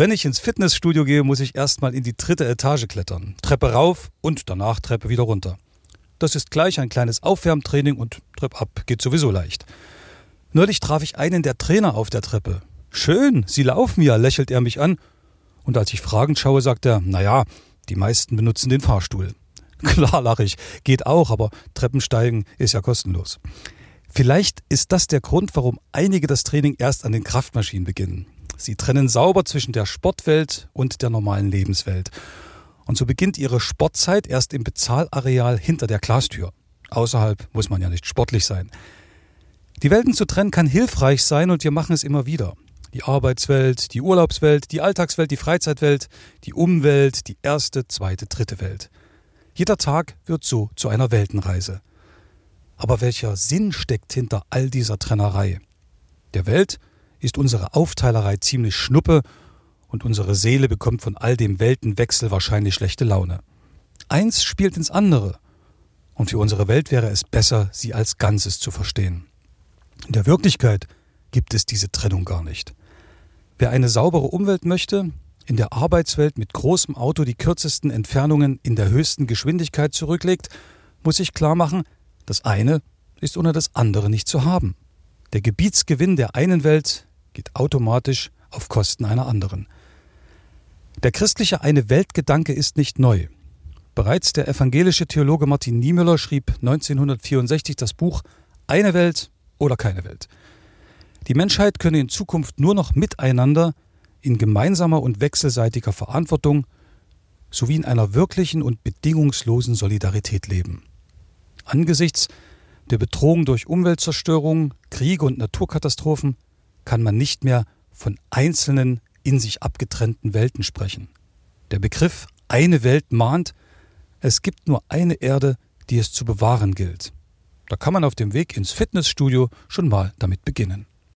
Wenn ich ins Fitnessstudio gehe, muss ich erstmal in die dritte Etage klettern. Treppe rauf und danach Treppe wieder runter. Das ist gleich ein kleines Aufwärmtraining und Trepp ab geht sowieso leicht. Neulich traf ich einen der Trainer auf der Treppe. Schön, Sie laufen ja, lächelt er mich an. Und als ich fragend schaue, sagt er, naja, die meisten benutzen den Fahrstuhl. Klar, lach ich, geht auch, aber Treppensteigen ist ja kostenlos. Vielleicht ist das der Grund, warum einige das Training erst an den Kraftmaschinen beginnen. Sie trennen sauber zwischen der Sportwelt und der normalen Lebenswelt. Und so beginnt ihre Sportzeit erst im Bezahlareal hinter der Glastür. Außerhalb muss man ja nicht sportlich sein. Die Welten zu trennen kann hilfreich sein und wir machen es immer wieder. Die Arbeitswelt, die Urlaubswelt, die Alltagswelt, die Freizeitwelt, die Umwelt, die erste, zweite, dritte Welt. Jeder Tag wird so zu einer Weltenreise. Aber welcher Sinn steckt hinter all dieser Trennerei? Der Welt ist unsere Aufteilerei ziemlich schnuppe und unsere Seele bekommt von all dem Weltenwechsel wahrscheinlich schlechte Laune. Eins spielt ins andere. Und für unsere Welt wäre es besser, sie als Ganzes zu verstehen. In der Wirklichkeit gibt es diese Trennung gar nicht. Wer eine saubere Umwelt möchte, in der Arbeitswelt mit großem Auto die kürzesten Entfernungen in der höchsten Geschwindigkeit zurücklegt, muss sich klar machen, das eine ist ohne das andere nicht zu haben. Der Gebietsgewinn der einen Welt geht automatisch auf Kosten einer anderen. Der christliche Eine-Welt-Gedanke ist nicht neu. Bereits der evangelische Theologe Martin Niemöller schrieb 1964 das Buch Eine Welt, oder keine Welt. Die Menschheit könne in Zukunft nur noch miteinander in gemeinsamer und wechselseitiger Verantwortung sowie in einer wirklichen und bedingungslosen Solidarität leben. Angesichts der Bedrohung durch Umweltzerstörung, Kriege und Naturkatastrophen kann man nicht mehr von einzelnen in sich abgetrennten Welten sprechen. Der Begriff eine Welt mahnt, es gibt nur eine Erde, die es zu bewahren gilt. Da kann man auf dem Weg ins Fitnessstudio schon mal damit beginnen.